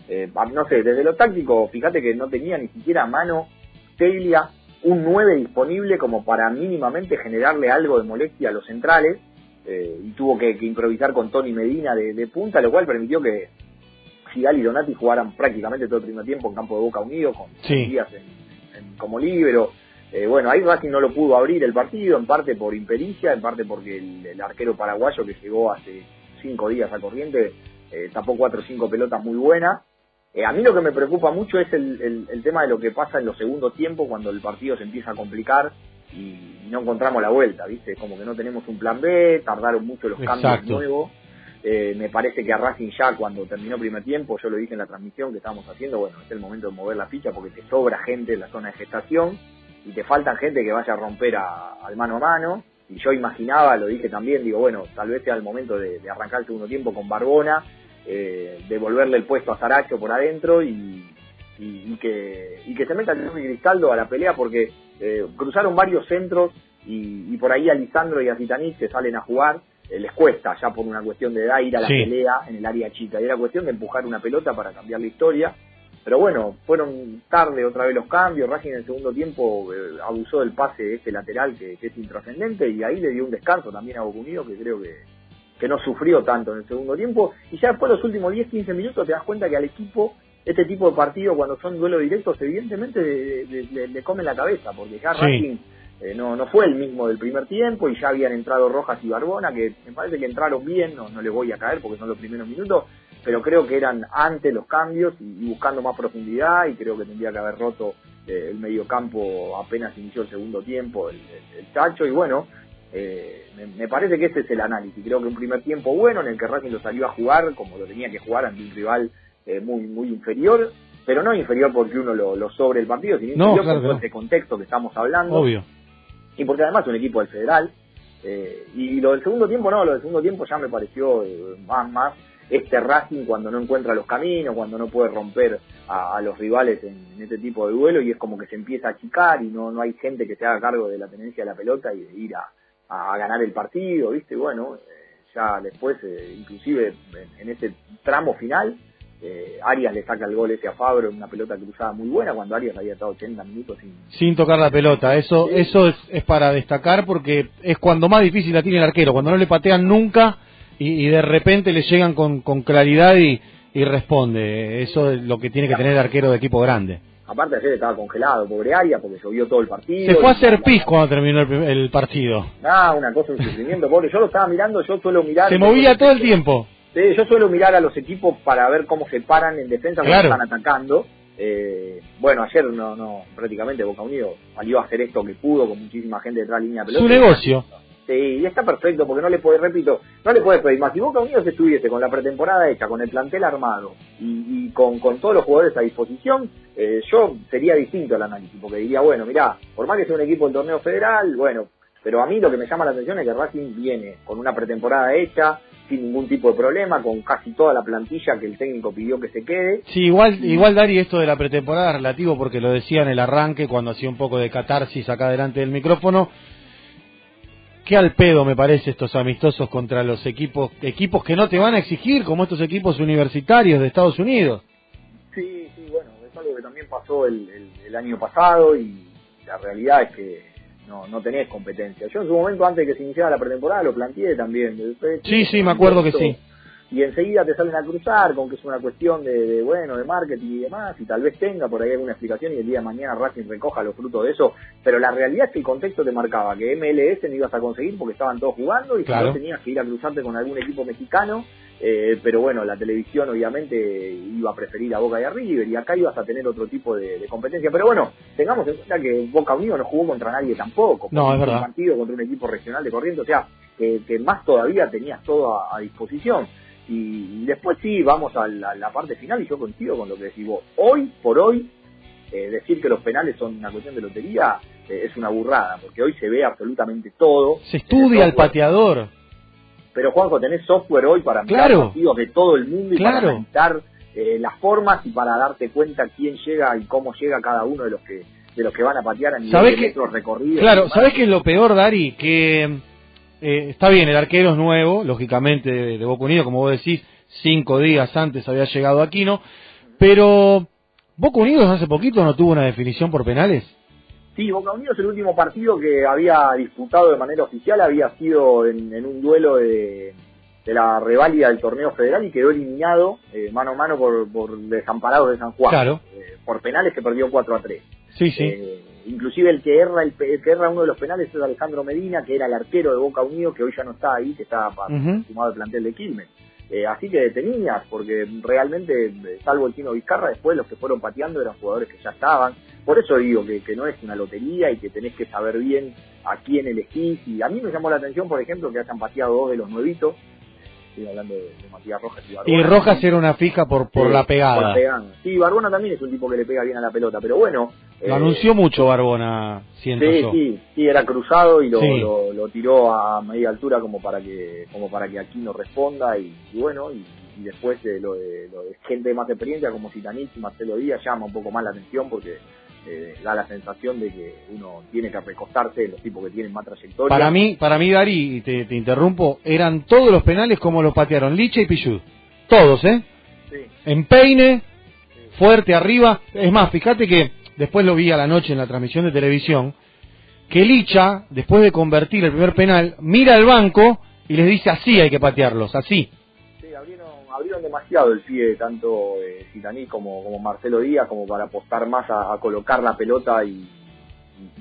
Eh, no sé, desde lo táctico, fíjate que no tenía ni siquiera a mano Teglia un 9 disponible como para mínimamente generarle algo de molestia a los centrales eh, y tuvo que, improvisar con Tony Medina de, punta, lo cual permitió que Figal y Donati jugaran prácticamente todo el primer tiempo en campo de Boca Unido, con días en, como libero. Eh, bueno, ahí Racing no lo pudo abrir el partido, en parte por impericia, en parte porque el, arquero paraguayo que llegó hace cinco días a corriente eh, tapó cuatro o cinco pelotas muy buenas. a mí lo que me preocupa mucho es el, el, tema de lo que pasa en los segundos tiempos cuando el partido se empieza a complicar y no encontramos la vuelta, ¿viste? Como que no tenemos un plan B, tardaron mucho los cambios nuevos. Eh, me parece que a Racing ya cuando terminó primer tiempo, yo lo dije en la transmisión que estábamos haciendo, bueno, es el momento de mover la ficha porque te sobra gente en la zona de gestación y te faltan gente que vaya a romper al mano a mano. Y yo imaginaba, lo dije también, digo, bueno, tal vez sea el momento de, arrancar el segundo tiempo con Barbona, eh, devolverle el puesto a Saracho por adentro y, y, que, y que se meta el Cristaldo a la pelea porque eh, cruzaron varios centros y, por ahí a Lisandro y a Zitanich que salen a jugar eh, les cuesta ya por una cuestión de edad ir a la pelea en el área chica y era cuestión de empujar una pelota para cambiar la historia. Pero bueno, fueron tarde otra vez los cambios, Racing en el segundo tiempo eh, abusó del pase de este lateral que, es intrascendente y ahí le dio un descanso también a Boca que creo que, que no sufrió tanto en el segundo tiempo y ya después los últimos 10-15 minutos te das cuenta que al equipo este tipo de partidos cuando son duelos directos evidentemente le, comen la cabeza porque ya Racing eh, no, no fue el mismo del primer tiempo y ya habían entrado Rojas y Barbona que me parece que entraron bien, no, no les voy a caer porque son los primeros minutos, pero creo que eran antes los cambios y, buscando más profundidad y creo que tendría que haber roto eh, el medio campo apenas inició el segundo tiempo el, el, Chacho y bueno, eh, me, parece que ese es el análisis, creo que un primer tiempo bueno en el que Racing lo salió a jugar como lo tenía que jugar ante un rival eh, muy muy inferior, pero no inferior porque uno lo, sobre el partido, sino inferior por este contexto que estamos hablando. Obvio. Y porque además es un equipo del Federal. Eh, y lo del segundo tiempo no, lo del segundo tiempo ya me pareció eh, más, más este Racing cuando no encuentra los caminos, cuando no puede romper a, los rivales en, este tipo de duelo y es como que se empieza a achicar y no, no hay gente que se haga cargo de la tenencia de la pelota y de ir a, ganar el partido, ¿viste? Bueno, ya después, inclusive en, ese tramo final, eh, Arias le saca el gol ese a Fabro en una pelota cruzada muy buena cuando Arias había estado 80 minutos sin, sin tocar la pelota. Eso eso es, para destacar porque es cuando más difícil la tiene el arquero, cuando no le patean nunca y, de repente le llegan con, con claridad y, y, responde. Eso es lo que tiene que tener el arquero de equipo grande. Aparte ayer estaba congelado, pobre Arias, porque llovió todo el partido. Se fue a hacer pis cuando terminó el, partido. Ah, una cosa, un sufrimiento, pobre. Yo lo estaba mirando, yo suelo mirar... Se movía todo el tiempo. Sí, yo suelo mirar a los equipos para ver cómo se paran en defensa cuando están atacando. Eh, bueno, ayer no, no, prácticamente Boca Unido salió a hacer esto que pudo con muchísima gente detrás de línea pelota. Su negocio. Sí, y está perfecto porque no le puede, repito, no le puede pedir más. Si Boca Unidos estuviese con la pretemporada hecha, con el plantel armado y, con, con, todos los jugadores a disposición, eh, yo sería distinto el análisis, porque diría, bueno, mirá, por más que sea un equipo del torneo federal, bueno, pero a mí lo que me llama la atención es que Racing viene con una pretemporada hecha, sin ningún tipo de problema, con casi toda la plantilla que el técnico pidió que se quede. Sí, igual, igual Dari, esto de la pretemporada relativo porque lo decía en el arranque cuando hacía un poco de catarsis acá delante del micrófono. Qué al pedo me parece estos amistosos contra los equipos, equipos que no te van a exigir, como estos equipos universitarios de Estados Unidos. Sí, sí, bueno, es algo que también pasó el, el año pasado y la realidad es que no, no tenés competencia. Yo en su momento, antes de que se iniciara la pretemporada, lo planteé también. sí, sí, me acuerdo que sí. Y enseguida te salen a cruzar con que es una cuestión de, bueno, de marketing y demás, y tal vez tenga por ahí alguna explicación y el día de mañana Racing recoja los frutos de eso, pero la realidad es que el contexto te marcaba que MLS no ibas a conseguir porque estaban todos jugando y que no tenías que ir a cruzarte con algún equipo mexicano, eh, pero bueno, la televisión obviamente iba a preferir a Boca y a River y acá ibas a tener otro tipo de, competencia, pero bueno, tengamos en cuenta que Boca Unido no jugó contra nadie tampoco, no, es verdad. un partido contra un equipo regional de corriente, o sea, que, más todavía tenías todo a disposición. Y, después sí, vamos a la, parte final y yo coincido con lo que decís vos. Hoy por hoy, eh, decir que los penales son una cuestión de lotería eh, es una burrada, porque hoy se ve absolutamente todo. Se estudia el pateador. Pero Juanjo, tenés software hoy para mirar claro. partidos de todo el mundo y para analizar eh, las formas y para darte cuenta quién llega y cómo llega cada uno de los que de los que van a patear a nivel de metros recorridos. Claro, ¿sabes qué es lo peor, Dari? Que eh, está bien, el arquero es nuevo, lógicamente, de, Boca Unido, como vos decís, cinco días antes había llegado Aquino, pero Boca Unidos hace poquito no tuvo una definición por penales. Sí, Boca Unidos el último partido que había disputado de manera oficial había sido en, un duelo de, la reválida del torneo federal y quedó eliminado eh, mano a mano por, por Desamparados de San Juan. Claro. Eh, por penales que perdió 4 a 3. Sí, sí inclusive el que erra el, que erra uno de los penales es Alejandro Medina que era el arquero de Boca Unido que hoy ya no está ahí que está sumado al plantel de Quilmes eh, así que tenías porque realmente salvo el Tino Vizcarra después los que fueron pateando eran jugadores que ya estaban por eso digo que, que no es una lotería y que tenés que saber bien a quién elegís y a mí me llamó la atención por ejemplo que hayan pateado dos de los nuevitos estoy hablando de, Matías Rojas y Barbona. Y Rojas era una fija por, por la pegada. Sí, Barbona también es un tipo que le pega bien a la pelota, pero bueno. Lo eh, anunció mucho Barbona, siento sí, Sí, sí, era cruzado y lo, lo, tiró a media altura como para que como para que Aquino responda y, bueno, y, después lo, de, lo de gente de más experiencia como Citanich y Marcelo Díaz llama un poco más la atención porque eh, da la sensación de que uno tiene que recostarse los tipos que tienen más trayectoria. Para mí, para mí Dari, te, te interrumpo, eran todos los penales como los patearon Licha y Pichud. Todos, ¿eh? Sí. En peine, fuerte arriba. Es más, fíjate que después lo vi a la noche en la transmisión de televisión, que Licha, después de convertir el primer penal, mira al banco y les dice así hay que patearlos, así abrieron demasiado el pie tanto eh, como, como Marcelo Díaz como para apostar más a, colocar la pelota y,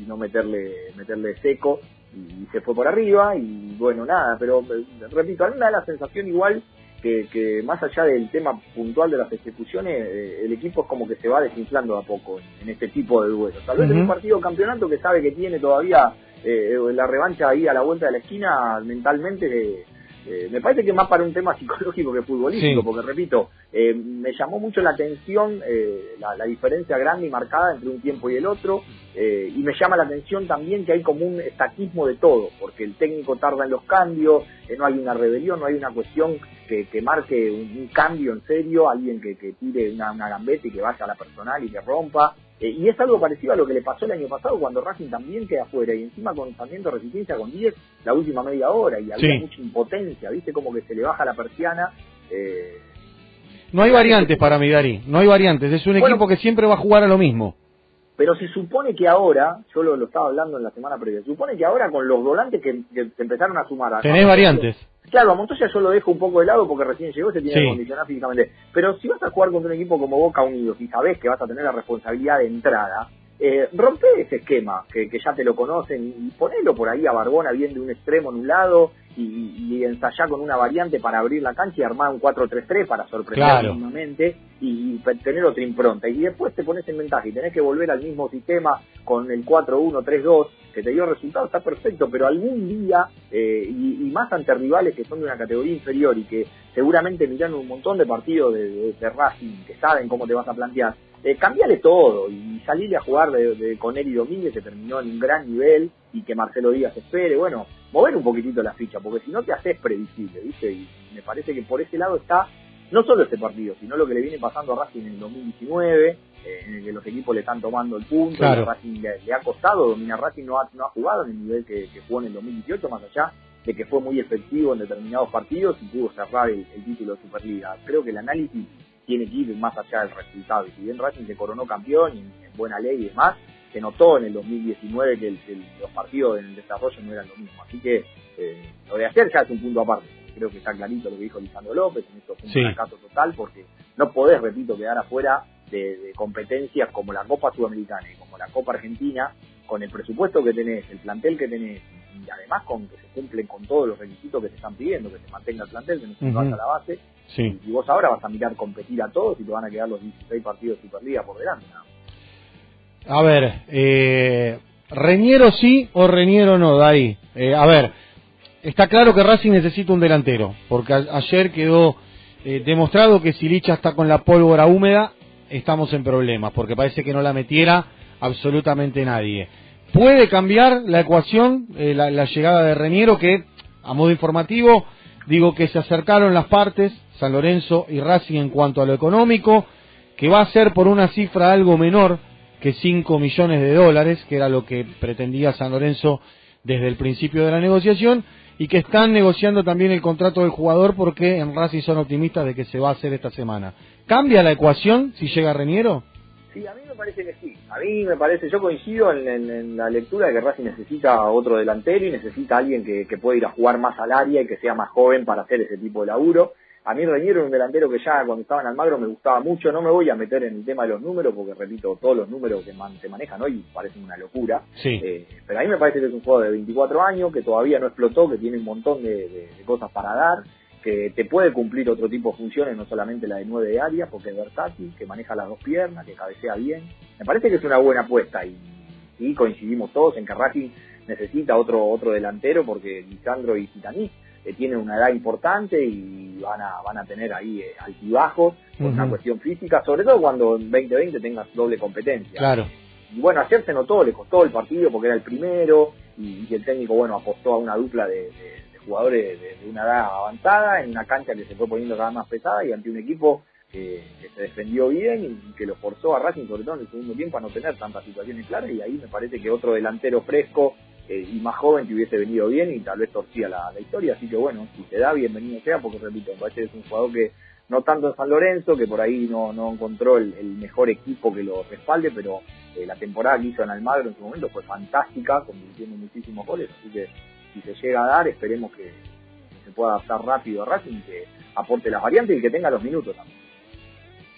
no meterle meterle seco. Y, se fue por arriba y bueno nada pero eh, repito a mí me da la sensación igual que, que más allá del tema puntual de las ejecuciones eh, el equipo es como que se va desinflando a poco en, este tipo de duelos. Tal vez en un partido campeonato que sabe que tiene todavía eh, la revancha ahí a la vuelta de la esquina mentalmente eh, me parece que más para un tema psicológico que futbolístico, porque repito, eh, me llamó mucho la atención eh, la, diferencia grande y marcada entre un tiempo y el otro, y me llama la atención también que hay como un estatismo de todo, porque el técnico tarda en los cambios, no hay una rebelión, no hay una cuestión que, marque un, cambio en serio, alguien que, tire una, una gambeta y que vaya a la personal y que rompa. Eh, y es algo parecido a lo que le pasó el año pasado cuando Racing también queda afuera y encima con también de resistencia con 10 la última media hora y había mucha impotencia, ¿viste? Como que se le baja la persiana. Eh, no hay variantes para Midari, no hay variantes, es un equipo que siempre va a jugar a lo mismo. Pero se supone que ahora, yo lo, estaba hablando en la semana previa, se supone que ahora con los volantes que, se empezaron a sumar... A, Tenés variantes. Claro, a Montoya yo lo dejo un poco de lado porque recién llegó, se tiene que condicionar físicamente. Pero si vas a jugar contra un equipo como Boca Unidos y sabes que vas a tener la responsabilidad de entrada, eh, rompe ese esquema que, ya te lo conocen y ponelo por ahí a Barbona bien de un extremo en un lado y, y ensayar con una variante para abrir la cancha y armar un 4-3-3 para sorprender mínimamente y, tener otra impronta. Y después te pones en ventaja y tenés que volver al mismo sistema con el 4-1-3-2 que te dio resultado, está perfecto, pero algún día, eh, y, más ante rivales que son de una categoría inferior y que seguramente miran un montón de partidos de, de, Racing que saben cómo te vas a plantear, eh, cambiale todo y salirle a jugar de, de, con Eri Domínguez que terminó en un gran nivel y que Marcelo Díaz espere, bueno, mover un poquitito la ficha, porque si no te haces previsible, ¿viste? Y me parece que por ese lado está no solo este partido, sino lo que le viene pasando a Racing en el 2019, eh, en el que los equipos le están tomando el punto, Racing le, ha costado dominar Racing, no ha, no ha jugado en el nivel que, jugó en el 2018, más allá de que fue muy efectivo en determinados partidos y pudo cerrar el, título de Superliga. Creo que el análisis tiene que ir más allá del resultado. Y si bien Racing se coronó campeón y en buena ley y demás, se notó en el 2019 que, los partidos en el desarrollo no eran lo mismo. Así que eh, lo de hacer ya es un punto aparte. creo que está clarito lo que dijo Lisandro López, en esto fue un Sí. fracaso total, porque no podés, repito, quedar afuera de, de competencias como la Copa Sudamericana y como la Copa Argentina, con el presupuesto que tenés, el plantel que tenés, y además con que se cumplen con todos los requisitos que se están pidiendo, que se mantenga el plantel, que no se vaya a la base, Sí. y vos ahora vas a mirar competir a todos y te van a quedar los 16 partidos de Superliga por delante. más. A ver, eh, Reñero sí o Reñero no, Dari. Eh, a ver, está claro que Racing necesita un delantero, porque ayer quedó eh, demostrado que si Licha está con la pólvora húmeda, estamos en problemas, porque parece que no la metiera absolutamente nadie. ¿Puede cambiar la ecuación, eh, la, la llegada de Reñero, que a modo informativo, digo que se acercaron las partes, San Lorenzo y Racing en cuanto a lo económico, que va a ser por una cifra algo menor que 5 millones de dólares, que era lo que pretendía San Lorenzo desde el principio de la negociación, y que están negociando también el contrato del jugador porque en Racing son optimistas de que se va a hacer esta semana. ¿Cambia la ecuación si llega Reñero? Sí, a mí me parece que sí. A mí me parece, yo coincido en, en- en la lectura de que Racing necesita otro delantero y necesita alguien que, que pueda ir a jugar más al área y que sea más joven para hacer ese tipo de laburo. A mí Reñero era un delantero que ya cuando estaba en Almagro me gustaba mucho. No me voy a meter en el tema de los números porque, repito, todos los números que man- se manejan hoy parecen una locura. Sí. Eh, pero a mí me parece que es un jugador de 24 años, que todavía no explotó, que tiene un montón de, de- de cosas para dar, que te puede cumplir otro tipo de funciones, no solamente la de nueve de área, porque es versátil, que maneja las dos piernas, que cabecea bien. Me parece que es una buena apuesta y, y coincidimos todos en que Racing necesita otro otro delantero porque Lisandro y Gitaní eh, tienen una edad importante y van a van a tener ahí eh, altibajos por una cuestión física, sobre todo cuando en 2020 tengas doble competencia. Claro. Y bueno, ayer se notó, le costó el partido porque era el primero y, y el técnico, bueno, apostó a una dupla de, de- de jugadores de, de una edad avanzada en una cancha que se fue poniendo cada vez más pesada y ante un equipo que, que se defendió bien y que lo forzó a Racing, sobre todo en el segundo tiempo, a no tener tantas situaciones claras y ahí me parece que otro delantero fresco eh, y más joven te hubiese venido bien y tal vez torcía la, la historia, así que bueno, si se da, bienvenido sea, porque repito, me parece que es un jugador que no tanto en San Lorenzo, que por ahí no, no encontró el, mejor equipo que lo respalde, pero eh, la temporada que hizo en Almagro en su momento fue fantástica, convirtiendo muchísimos goles, así que si se llega a dar, esperemos que, que se pueda adaptar rápido a Racing, que aporte las variantes y que tenga los minutos también.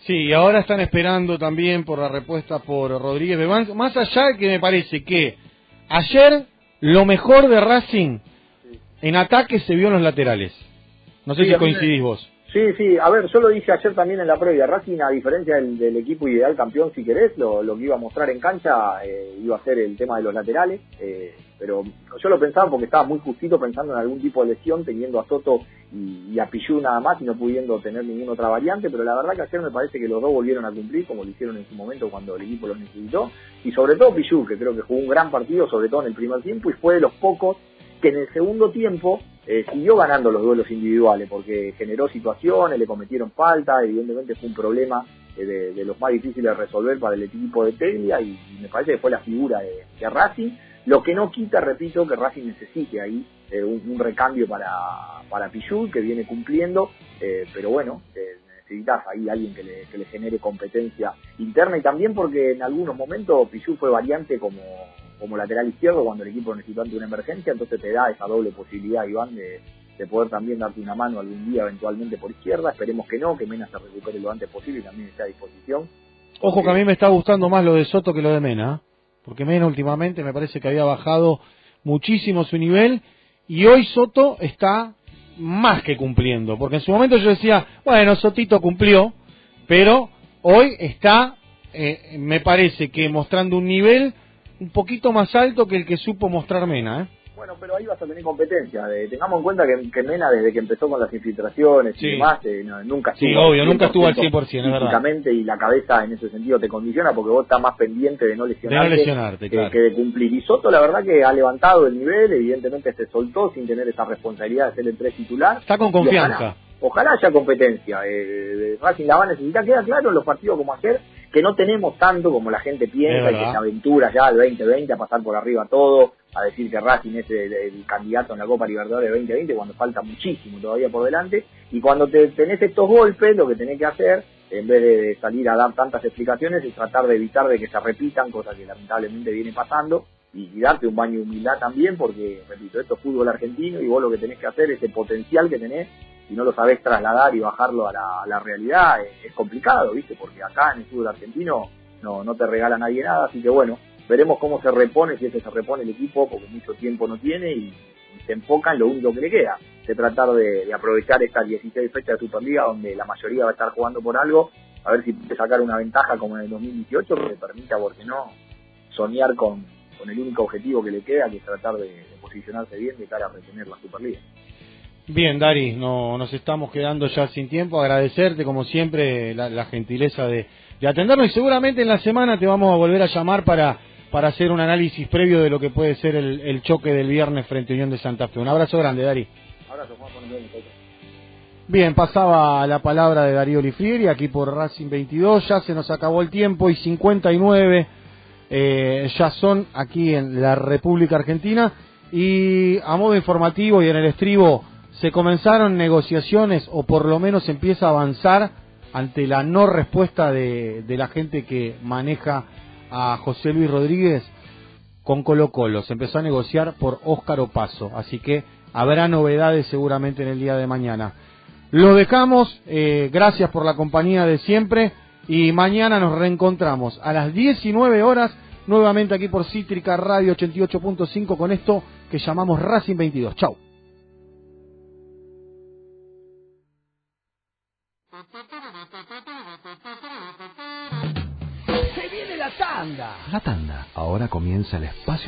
Sí, ahora están esperando también por la respuesta por Rodríguez Bebán, más allá de que me parece que ayer lo mejor de Racing en ataque se vio en los laterales. No sé Sí, si coincidís vos. Sí, sí, a ver, yo lo dije ayer también en la previa, Racing a diferencia del, del equipo ideal campeón, si querés, lo, lo que iba a mostrar en cancha eh, iba a ser el tema de los laterales, eh, pero yo lo pensaba porque estaba muy justito pensando en algún tipo de lesión, teniendo a Soto y, a Pichu nada más y no pudiendo tener ninguna otra variante, pero la verdad que ayer me parece que los dos volvieron a cumplir como lo hicieron en su momento cuando el equipo los necesitó, y sobre todo Pichu, que creo que jugó un gran partido, sobre todo en el primer tiempo, y fue de los pocos que en el segundo tiempo eh, siguió ganando los duelos individuales porque generó situaciones, le cometieron falta, evidentemente fue un problema eh, de, de los más difíciles de resolver para el equipo de Teglia y, me parece que fue la figura de, de lo que no quita, repito, que Racing necesite ahí eh, un, recambio para, para Pichul que viene cumpliendo, eh, pero bueno, eh, necesitas ahí alguien que le, genere competencia interna y también porque en algunos momentos Pichul fue variante como como lateral izquierdo cuando el equipo necesitó ante una emergencia, entonces te da esa doble posibilidad, Iván, de, de poder también darte una mano algún día eventualmente por izquierda. Esperemos que no, que Mena se recupere lo antes posible y también esté a disposición. Ojo que a mí me está gustando más lo de Soto que lo de Mena, ¿eh? Porque Mena últimamente me parece que había bajado muchísimo su nivel y hoy Soto está más que cumpliendo, porque en su momento yo decía, bueno, Sotito cumplió, pero hoy está, eh, me parece que mostrando un nivel un poquito más alto que el que supo mostrar Mena, ¿eh? Bueno, pero ahí vas a tener competencia. De- tengamos en cuenta que, que Mena, desde que empezó con las infiltraciones Sí. y demás, eh, no- nunca Sí, estuvo obvio, nunca estuvo al 100%, es verdad. físicamente y la cabeza en ese sentido te condiciona porque vos estás más pendiente de no lesionarte, lesionarte, que, claro. que de cumplir. Y Soto, la verdad que ha levantado el nivel, evidentemente se soltó sin tener esa responsabilidad de ser el tres titular. Está con ojalá- confianza. Ojalá haya competencia. Eh, Racing la va a necesitar. Queda claro en los partidos como ayer que no tenemos tanto como la gente piensa y que se aventura ya al 2020 a pasar por arriba todo, a decir que Racing es el, candidato en la Copa Libertadores 2020 cuando falta muchísimo todavía por delante. Y cuando te tenés estos golpes, lo que tenés que hacer, en vez de, salir a dar tantas explicaciones, es tratar de evitar de que se repitan, cosas que lamentablemente viene pasando. y, darte un baño de humildad también, porque, repito, esto es fútbol argentino y vos lo que tenés que hacer, ese potencial que tenés, si no lo sabés trasladar y bajarlo a la, realidad, es, complicado, ¿viste? Porque acá en el fútbol argentino no, no te regala nadie nada, así que bueno, veremos cómo se repone, si es que se repone el equipo, porque mucho tiempo no tiene y, se enfoca en lo único que le queda, de tratar de, aprovechar estas 16 fechas de Superliga donde la mayoría va a estar jugando por algo, a ver si puede sacar una ventaja como en el 2018 que le permita, porque no, soñar con, con el único objetivo que le queda, que es tratar de, posicionarse bien de cara a retener la Superliga. Bien, Dari, no, nos estamos quedando ya sin tiempo. Agradecerte, como siempre, la, gentileza de, atendernos y seguramente en la semana te vamos a volver a llamar para, para hacer un análisis previo de lo que puede ser el, choque del viernes frente a Unión de Santa Fe. Un abrazo grande, Dari. Abrazo, Juan, Bien, pasaba la palabra de Darío Lifrieri aquí por Racing 22. Ya se nos acabó el tiempo y 59 eh, ya son aquí en la República Argentina. Y a modo informativo y en el estribo, se comenzaron negociaciones o por lo menos empieza a avanzar ante la no respuesta de, de la gente que maneja a José Luis Rodríguez con Colo Colo. Se empezó a negociar por Óscar Opaso. Así que habrá novedades seguramente en el día de mañana. Lo dejamos. Eh, gracias por la compañía de siempre. Y mañana nos reencontramos a las 19 horas nuevamente aquí por Cítrica Radio 88.5 con esto que llamamos Racing 22. Chau. La tanda. Ahora comienza el espacio.